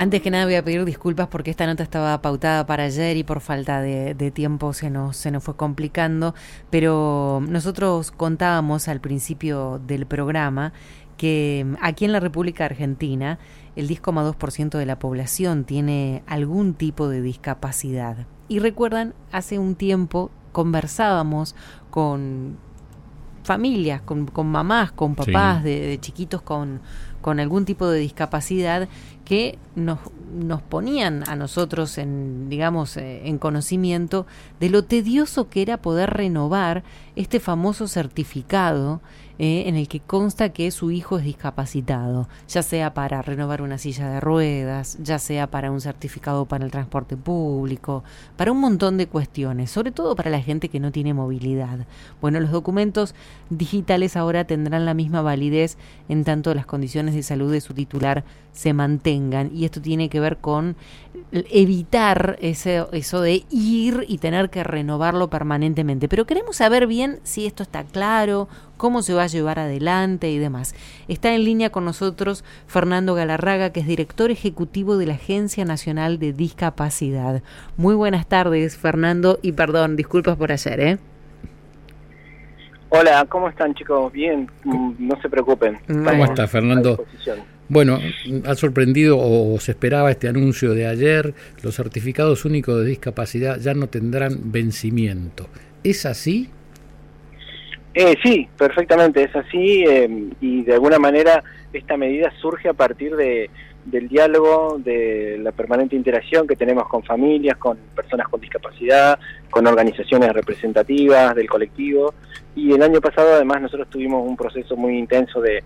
Antes que nada voy a pedir disculpas porque esta nota estaba pautada para ayer y por falta de, tiempo se nos, se nos fue complicando, pero nosotros contábamos al principio del programa que aquí en la República Argentina el 10,2% de la población tiene algún tipo de discapacidad. Y recuerdan, hace un tiempo conversábamos con familias, con, con mamás, con papás de, chiquitos con, con algún tipo de discapacidad que nos, nos ponían a nosotros en, digamos, eh, en conocimiento de lo tedioso que era poder renovar este famoso certificado eh, en el que consta que su hijo es discapacitado, ya sea para renovar una silla de ruedas, ya sea para un certificado para el transporte público, para un montón de cuestiones, sobre todo para la gente que no tiene movilidad. Bueno, los documentos digitales ahora tendrán la misma validez en tanto las condiciones de salud de su titular se mantengan y esto tiene que ver con evitar ese, eso de ir y tener que renovarlo permanentemente. Pero queremos saber bien si esto está claro, cómo se va a llevar adelante y demás. Está en línea con nosotros Fernando Galarraga, que es director ejecutivo de la Agencia Nacional de Discapacidad. Muy buenas tardes, Fernando, y perdón, disculpas por ayer, ¿eh? Hola, ¿cómo están chicos? Bien, mm, no se preocupen. ¿Cómo está Fernando? Bueno, ¿ha sorprendido o se esperaba este anuncio de ayer? Los certificados únicos de discapacidad ya no tendrán vencimiento. ¿Es así? Eh, sí, perfectamente, es así eh, y de alguna manera esta medida surge a partir de, del diálogo, de la permanente interacción que tenemos con familias, con personas con discapacidad, con organizaciones representativas del colectivo. Y el año pasado además nosotros tuvimos un proceso muy intenso de,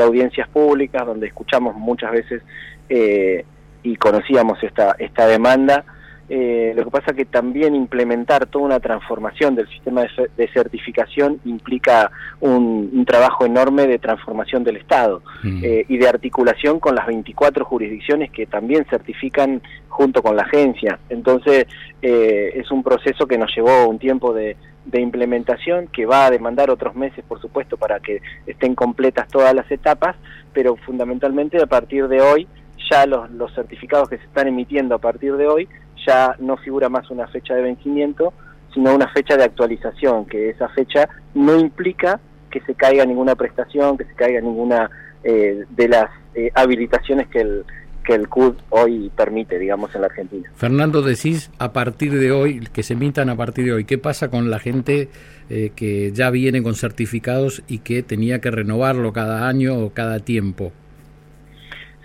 audiencias públicas donde escuchamos muchas veces eh, y conocíamos esta, esta demanda eh, lo que pasa que también implementar toda una transformación del sistema de, certificación implica un, trabajo enorme de transformación del Estado mm. eh, y de articulación con las 24 jurisdicciones que también certifican junto con la agencia. Entonces eh, es un proceso que nos llevó un tiempo de, de implementación que va a demandar otros meses, por supuesto, para que estén completas todas las etapas, pero fundamentalmente a partir de hoy ya los, los certificados que se están emitiendo a partir de hoy ya no figura más una fecha de vencimiento, sino una fecha de actualización, que esa fecha no implica que se caiga ninguna prestación, que se caiga ninguna eh, de las eh, habilitaciones que el, que el CUD hoy permite, digamos, en la Argentina. Fernando, decís a partir de hoy, que se emitan a partir de hoy, ¿qué pasa con la gente eh, que ya viene con certificados y que tenía que renovarlo cada año o cada tiempo?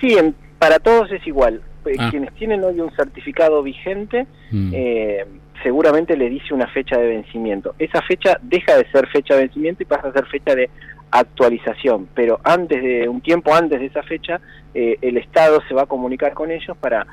Sí, para todos es igual. Eh, ah. quienes tienen hoy un certificado vigente, mm. eh, seguramente le dice una fecha de vencimiento. Esa fecha deja de ser fecha de vencimiento y pasa a ser fecha de actualización, pero antes de un tiempo antes de esa fecha, eh, el Estado se va a comunicar con ellos para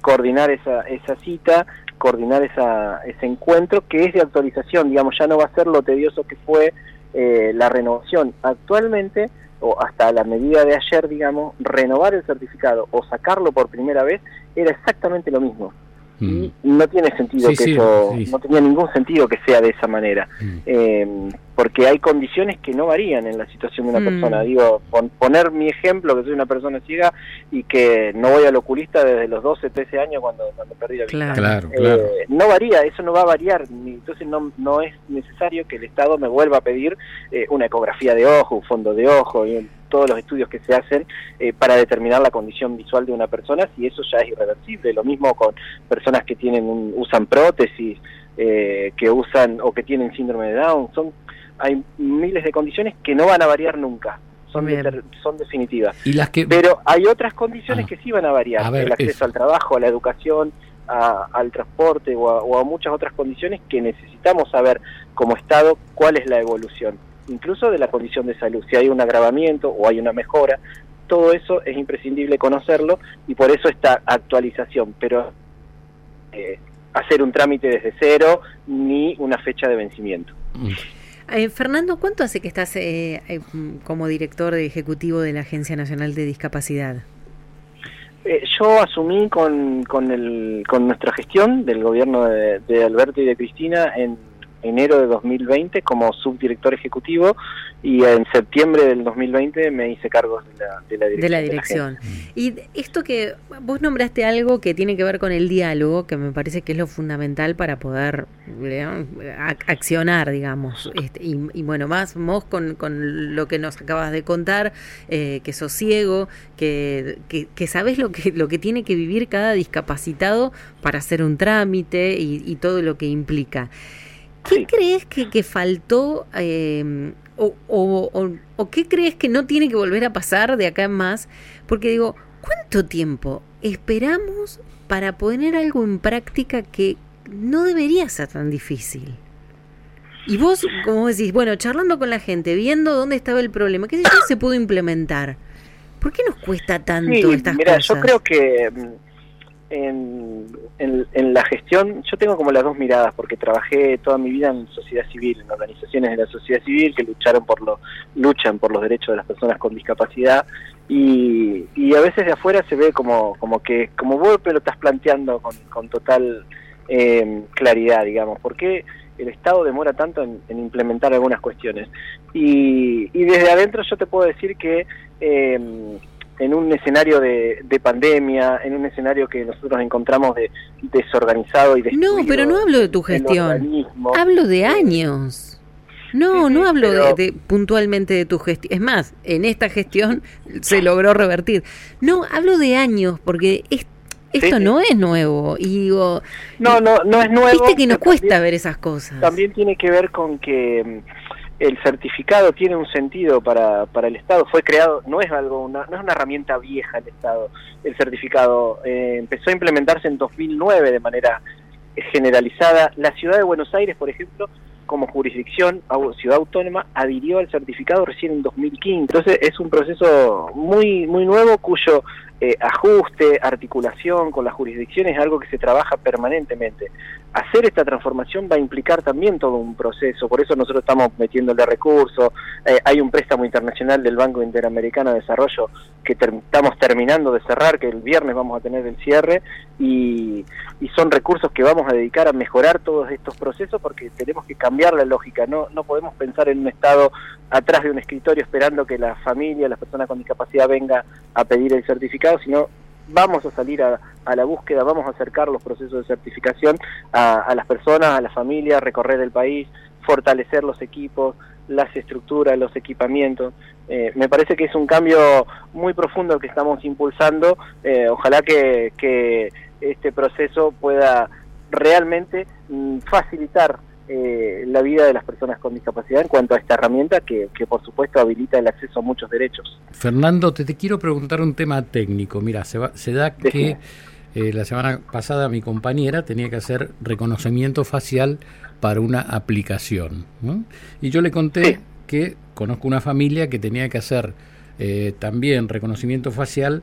coordinar esa, esa cita, coordinar esa, ese encuentro que es de actualización, digamos, ya no va a ser lo tedioso que fue la renovación. Actualmente o hasta la medida de ayer, digamos, renovar el certificado o sacarlo por primera vez era exactamente lo mismo. Mm. Y no tiene sentido que eso, no tenía ningún sentido que sea de esa manera. Mm. Eh, porque hay condiciones que no varían en la situación de una mm. persona. Digo, poner mi ejemplo, que soy una persona ciega y que no voy al oculista desde los 12, 13 años cuando, cuando perdí la vista. Claro, claro, eh, no varía, eso no va a variar. Entonces no, no es necesario que el Estado me vuelva a pedir eh, una ecografía de ojo, un fondo de ojo, y todos los estudios que se hacen eh, para determinar la condición visual de una persona, si eso ya es irreversible. Lo mismo con personas que tienen usan prótesis, que usan o que tienen síndrome de Down. Son hay miles de condiciones que no van a variar nunca. Son, son definitivas. ¿Y las que... Pero hay otras condiciones ah. que sí van a variar. el acceso al trabajo, a la educación, al transporte o a, muchas otras condiciones que necesitamos saber como Estado cuál es la evolución, incluso de la condición de salud, si hay un agravamiento o hay una mejora, todo eso es imprescindible conocerlo y por eso esta actualización, pero eh, hacer un trámite desde cero ni una fecha de vencimiento. Eh, Fernando, ¿cuánto hace que estás eh, como director ejecutivo de la Agencia Nacional de Discapacidad? Eh, yo asumí con, con, el, con nuestra gestión del gobierno de, Alberto y de Cristina en enero de 2020 como subdirector ejecutivo y en septiembre del 2020 me hice cargo de la, de la dirección. y esto que vos nombraste algo que tiene que ver con el diálogo, que me parece que es lo fundamental para poder accionar, digamos. Este, y, bueno, más vos con, con, lo que nos acabas de contar, eh, que sos ciego, que, que, sabes lo que, lo que tiene que vivir cada discapacitado para hacer un trámite y, y todo lo que implica. ¿Qué crees que, que faltó eh, o, o, o, qué crees que no tiene que volver a pasar de acá en más? Porque digo, ¿cuánto tiempo esperamos para poner algo en práctica que no debería ser tan difícil? Y vos, como decís, bueno, charlando con la gente, viendo dónde estaba el problema, ¿qué se pudo implementar? ¿Por qué nos cuesta tanto sí, estas mira, Yo creo que en, en, la gestión, yo tengo como las dos miradas, porque trabajé toda mi vida en sociedad civil, en organizaciones de la sociedad civil que lucharon por lo, luchan por los derechos de las personas con discapacidad, y, a veces de afuera se ve como, como que, como vos lo estás planteando con, total eh, claridad, digamos, porque el Estado demora tanto en, implementar algunas cuestiones. Y, y, desde adentro yo te puedo decir que eh, en un escenario de, pandemia, en un escenario que nosotros encontramos de, desorganizado y No, pero no hablo de tu gestión. Hablo de años. No, no hablo de, puntualmente de tu gestión. Es más, en esta gestión se logró revertir. No, hablo de años, porque esto no es nuevo. Y digo, no, no, no es nuevo. Viste que nos cuesta ver esas cosas. También tiene que ver con que el certificado tiene un sentido para, para el Estado, fue creado, no es algo, una, no es una herramienta vieja el Estado, el certificado, eh, empezó a implementarse en 2009 de manera generalizada. La ciudad de Buenos Aires, por ejemplo, como jurisdicción, ciudad autónoma, adhirió al certificado recién en 2015. Entonces es un proceso muy, muy nuevo cuyo eh, ajuste, articulación con las jurisdicciones es algo que se trabaja permanentemente. Hacer esta transformación va a implicar también todo un proceso, por eso nosotros estamos metiéndole recursos, eh, hay un préstamo internacional del Banco Interamericano de Desarrollo que estamos terminando de cerrar, que el viernes vamos a tener el cierre, y, y, son recursos que vamos a dedicar a mejorar todos estos procesos porque tenemos que cambiar la lógica, no, no podemos pensar en un Estado atrás de un escritorio esperando que la familia, las personas con discapacidad venga a pedir el certificado, sino vamos a salir a, la búsqueda, vamos a acercar los procesos de certificación a, las personas, a las familias, recorrer el país, fortalecer los equipos, las estructuras, los equipamientos. Eh, me parece que es un cambio muy profundo que estamos impulsando. Eh, ojalá que, que, este proceso pueda realmente mm, facilitar eh, la vida de las personas con discapacidad en cuanto a esta herramienta que, por supuesto habilita el acceso a muchos derechos. Fernando, te, te quiero preguntar un tema técnico. Mira, se, se da que eh, la semana pasada mi compañera tenía que hacer reconocimiento facial para una aplicación. Y yo le conté que conozco una familia que tenía que hacer eh, también reconocimiento facial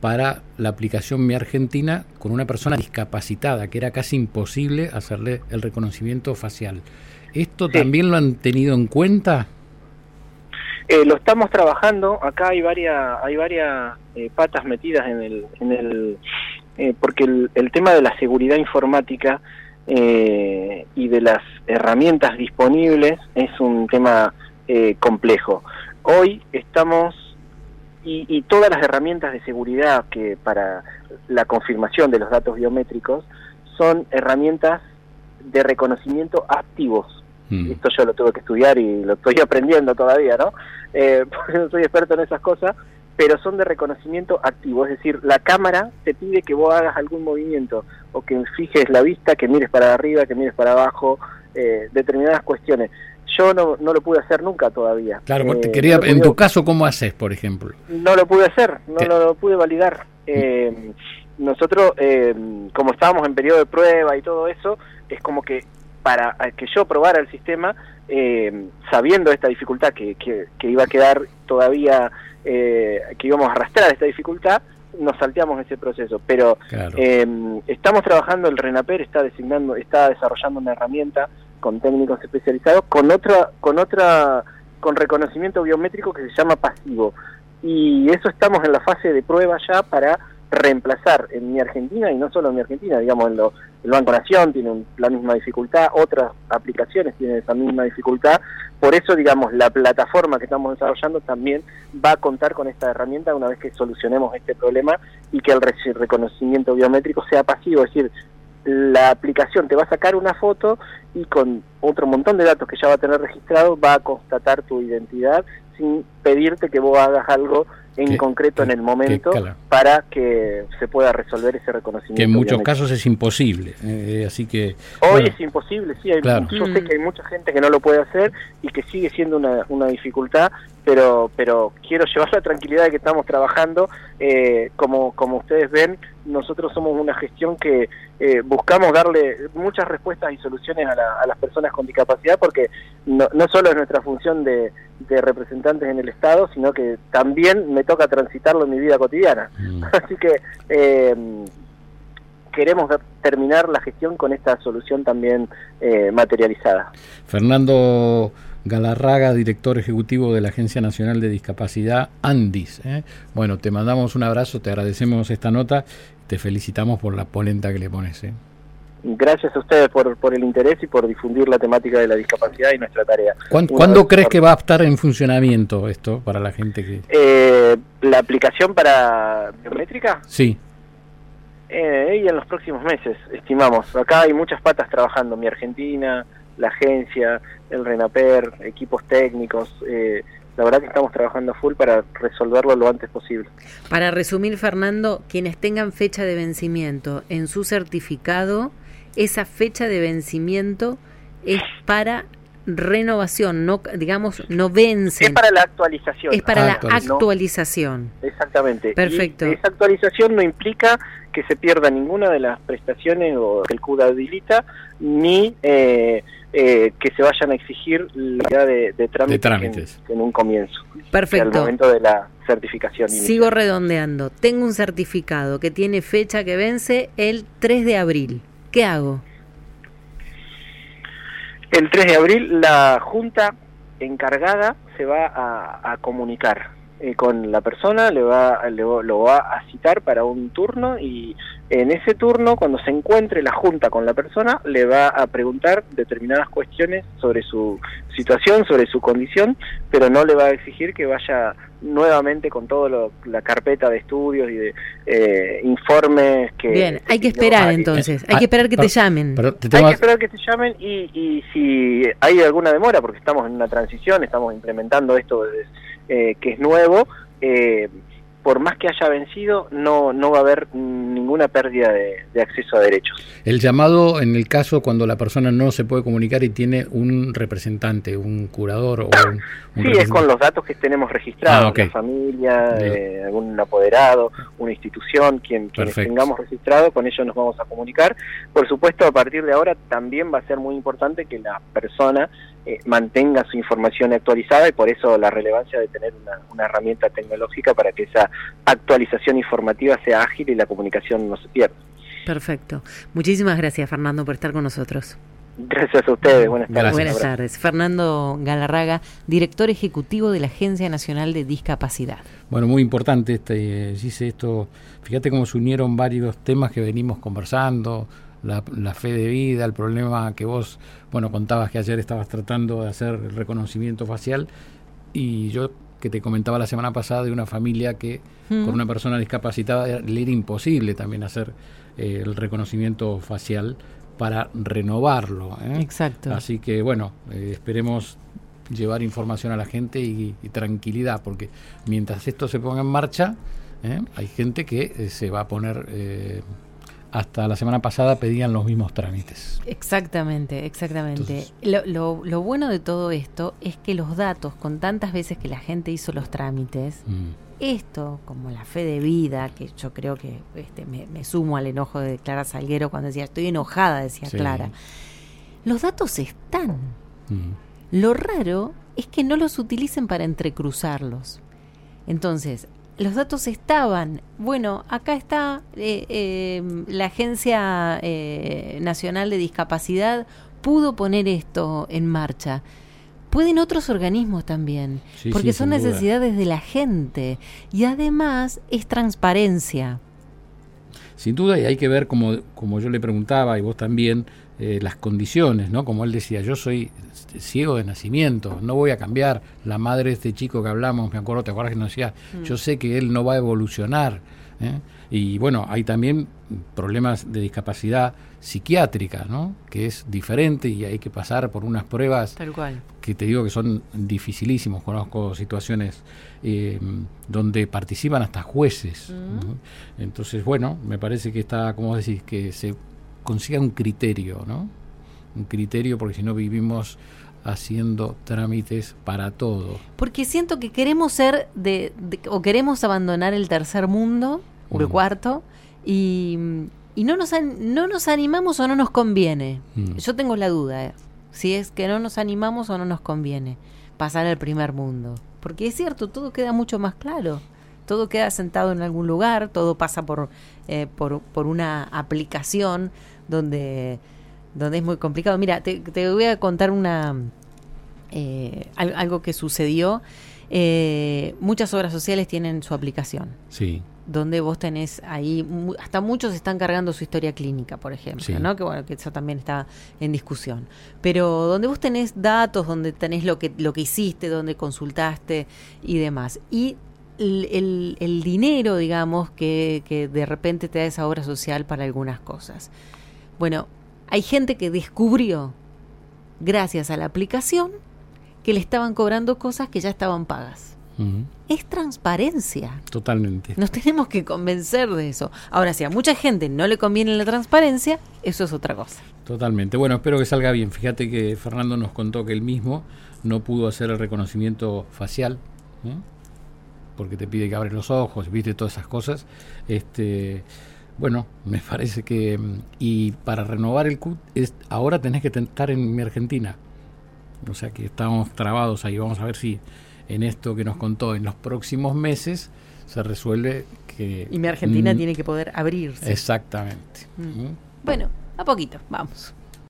para la aplicación Mi Argentina con una persona discapacitada, que era casi imposible hacerle el reconocimiento facial. ¿Esto también lo han tenido en cuenta? Eh, lo estamos trabajando, acá hay varias, hay varias eh, patas metidas en el, en el eh, porque el, el, tema de la seguridad informática y de las herramientas disponibles es un tema complejo. Hoy estamos y, todas las herramientas de seguridad que para la confirmación de los datos biométricos son herramientas de reconocimiento activos. Mm. Esto yo lo tuve que estudiar y lo estoy aprendiendo todavía, ¿no? Eh, porque no soy experto en esas cosas, pero son de reconocimiento activo, es decir, la cámara te pide que vos hagas algún movimiento o que fijes la vista, que mires para arriba, que mires para abajo, eh, determinadas cuestiones yo no, no lo pude hacer nunca todavía. Claro, te eh, quería, en tu caso, ¿cómo haces, por ejemplo? No lo pude hacer, no lo, pude validar. Eh, nosotros, eh, como estábamos en periodo de prueba y todo eso, es como que para que yo probara el sistema, eh, sabiendo esta dificultad que, que, iba a quedar todavía, eh, que íbamos a arrastrar esta dificultad, nos salteamos ese proceso. Pero estamos trabajando, el RENAPER está designando, está desarrollando una herramienta con técnicos especializados, con otra, con otra, con reconocimiento biométrico que se llama pasivo. Y eso estamos en la fase de prueba ya para reemplazar en mi Argentina y no solo en mi Argentina, digamos, en el Banco Nación tiene la misma dificultad, otras aplicaciones tienen esa misma dificultad, por eso, digamos, la plataforma que estamos desarrollando también va a contar con esta herramienta una vez que solucionemos este problema y que el reconocimiento biométrico sea pasivo, es decir, la aplicación te va a sacar una foto y con otro montón de datos que ya va a tener registrado va a constatar tu identidad sin pedirte que vos hagas algo en concreto en el momento para que se pueda resolver ese reconocimiento. Que en muchos casos es imposible, eh, así que... Hoy es imposible, sí, hay, yo sé que hay mucha gente que no lo puede hacer y que sigue siendo una, una dificultad, pero, pero quiero llevar la tranquilidad de que estamos trabajando, eh, como, como ustedes ven, nosotros somos una gestión que eh, buscamos darle muchas respuestas y soluciones a, las personas con discapacidad porque no, no solo es nuestra función de, representantes en el Estado, sino que también me toca transitarlo en mi vida cotidiana. Mm. Así que eh, queremos terminar la gestión con esta solución también eh, materializada. Fernando Galarraga, director ejecutivo de la Agencia Nacional de Discapacidad, ANDIS. Bueno, te mandamos un abrazo, te agradecemos esta nota te felicitamos por la polenta que le pones. Gracias a ustedes por, por el interés y por difundir la temática de la discapacidad y nuestra tarea. ¿Cuándo, crees que va a estar en funcionamiento esto para la gente que...? Eh, ¿La aplicación para biométrica? Sí. Eh, y en los próximos meses, estimamos. Acá hay muchas patas trabajando, mi Argentina, la agencia, el RENAPER, equipos técnicos, eh, la verdad que estamos trabajando full para resolverlo lo antes posible. Para resumir, Fernando, quienes tengan fecha de vencimiento en su certificado, esa fecha de vencimiento es para renovación, no digamos, no vence. Es para la actualización. Es para la actualización. exactamente. Perfecto. esa actualización no implica que se pierda ninguna de las prestaciones o que el CUDA habilita, ni eh, eh, que se vayan a exigir la de, de, trámites, En, un comienzo. Perfecto. Al momento de la certificación. Sigo redondeando. Tengo un certificado que tiene fecha que vence el 3 de abril. ¿Qué hago? El 3 de abril la junta encargada se va a, comunicar eh, con la persona, le va, lo va a citar para un turno y en ese turno, cuando se encuentre la Junta con la persona, le va a preguntar determinadas cuestiones sobre su situación, sobre su condición, pero no le va a exigir que vaya nuevamente con toda la carpeta de estudios y de eh, informes que... Bien, hay que esperar entonces, hay que esperar que te llamen. hay que esperar que te llamen y, y, si hay alguna demora, porque estamos en una transición, estamos implementando esto eh, que es nuevo, eh, por más que haya vencido, no, no va a haber ninguna pérdida de, acceso a derechos. El llamado en el caso cuando la persona no se puede comunicar y tiene un representante, un curador o un, Sí, es con los datos que tenemos registrados, ah, la familia, eh, algún apoderado, una institución, quien, quien tengamos registrado, con ellos nos vamos a comunicar. Por supuesto, a partir de ahora también va a ser muy importante que la persona eh, mantenga su información actualizada y por eso la relevancia de tener una, herramienta tecnológica para que esa actualización informativa sea ágil y la comunicación no se pierda. Perfecto. Muchísimas gracias, Fernando, por estar con nosotros. Gracias a ustedes. Buenas tardes. Buenas tardes. Fernando Galarraga, director ejecutivo de la Agencia Nacional de Discapacidad. Bueno, muy importante este, dice esto. Fíjate cómo se unieron varios temas que venimos conversando, la, fe de vida, el problema que vos, bueno, contabas que ayer estabas tratando de hacer el reconocimiento facial y yo que te comentaba la semana pasada de una familia que con una persona discapacitada le era imposible también hacer eh, el reconocimiento facial para renovarlo. ¿eh? Exacto. Así que bueno, eh, esperemos llevar información a la gente y, y, tranquilidad, porque mientras esto se ponga en marcha, hay gente que se va a poner hasta la semana pasada pedían los mismos trámites. Exactamente, exactamente. lo, lo, bueno de todo esto es que los datos, con tantas veces que la gente hizo los trámites, mm. esto, como la fe de vida, que yo creo que este, me, sumo al enojo de Clara Salguero cuando decía, estoy enojada, decía Clara, los datos están. Lo raro es que no los utilicen para entrecruzarlos. Entonces, los datos estaban. Bueno, acá está eh, eh, la Agencia eh, Nacional de Discapacidad, pudo poner esto en marcha. Pueden otros organismos también, porque son necesidades de la gente y además es transparencia. Sin duda, y hay que ver, como, como yo le preguntaba, y vos también, eh, las condiciones, ¿no? Como él decía, yo soy ciego de nacimiento, no voy a cambiar. La madre de este chico que hablamos, me acuerdo, ¿te acuerdas que nos decía? Mm. Yo sé que él no va a evolucionar. ¿eh? Y bueno, hay también problemas de discapacidad psiquiátrica, ¿no? Que es diferente y hay que pasar por unas pruebas que te digo que son dificilísimos. Conozco situaciones eh, donde participan hasta jueces. Mm. Entonces, bueno, me parece que está, como decís, que se consiga un criterio, ¿no? Un criterio porque si no vivimos haciendo trámites para todo. Porque siento que queremos ser de, o queremos abandonar el tercer mundo o el mm. cuarto y, y, no nos no nos animamos o no nos conviene. Mm. Yo tengo la duda ¿eh? si es que no nos animamos o no nos conviene pasar al primer mundo, porque es cierto, todo queda mucho más claro todo queda sentado en algún lugar, todo pasa por, eh, por, por, una aplicación donde, donde es muy complicado. Mira, te, voy a contar una eh, algo que sucedió. Eh, muchas obras sociales tienen su aplicación. Sí. Donde vos tenés ahí, hasta muchos están cargando su historia clínica, por ejemplo, ¿no? Que bueno, que eso también está en discusión. Pero donde vos tenés datos, donde tenés lo que, lo que hiciste, donde consultaste y demás. Y el, el, dinero, digamos, que, que de repente te da esa obra social para algunas cosas. Bueno, hay gente que descubrió, gracias a la aplicación, que le estaban cobrando cosas que ya estaban pagas. Es transparencia. Totalmente. Nos tenemos que convencer de eso. Ahora, si a mucha gente no le conviene la transparencia, eso es otra cosa. Totalmente. Bueno, espero que salga bien. Fíjate que Fernando nos contó que él mismo no pudo hacer el reconocimiento facial, porque te pide que abres los ojos, viste todas esas cosas. Este, bueno, me parece que... Mm, y para renovar el CUT, es, ahora tenés que estar en mi Argentina. O sea que estamos trabados ahí. Vamos a ver si en esto que nos contó en los próximos meses se resuelve que... Y mi Argentina mm, tiene que poder abrirse. Exactamente. Mm. Bueno, a poquito, vamos.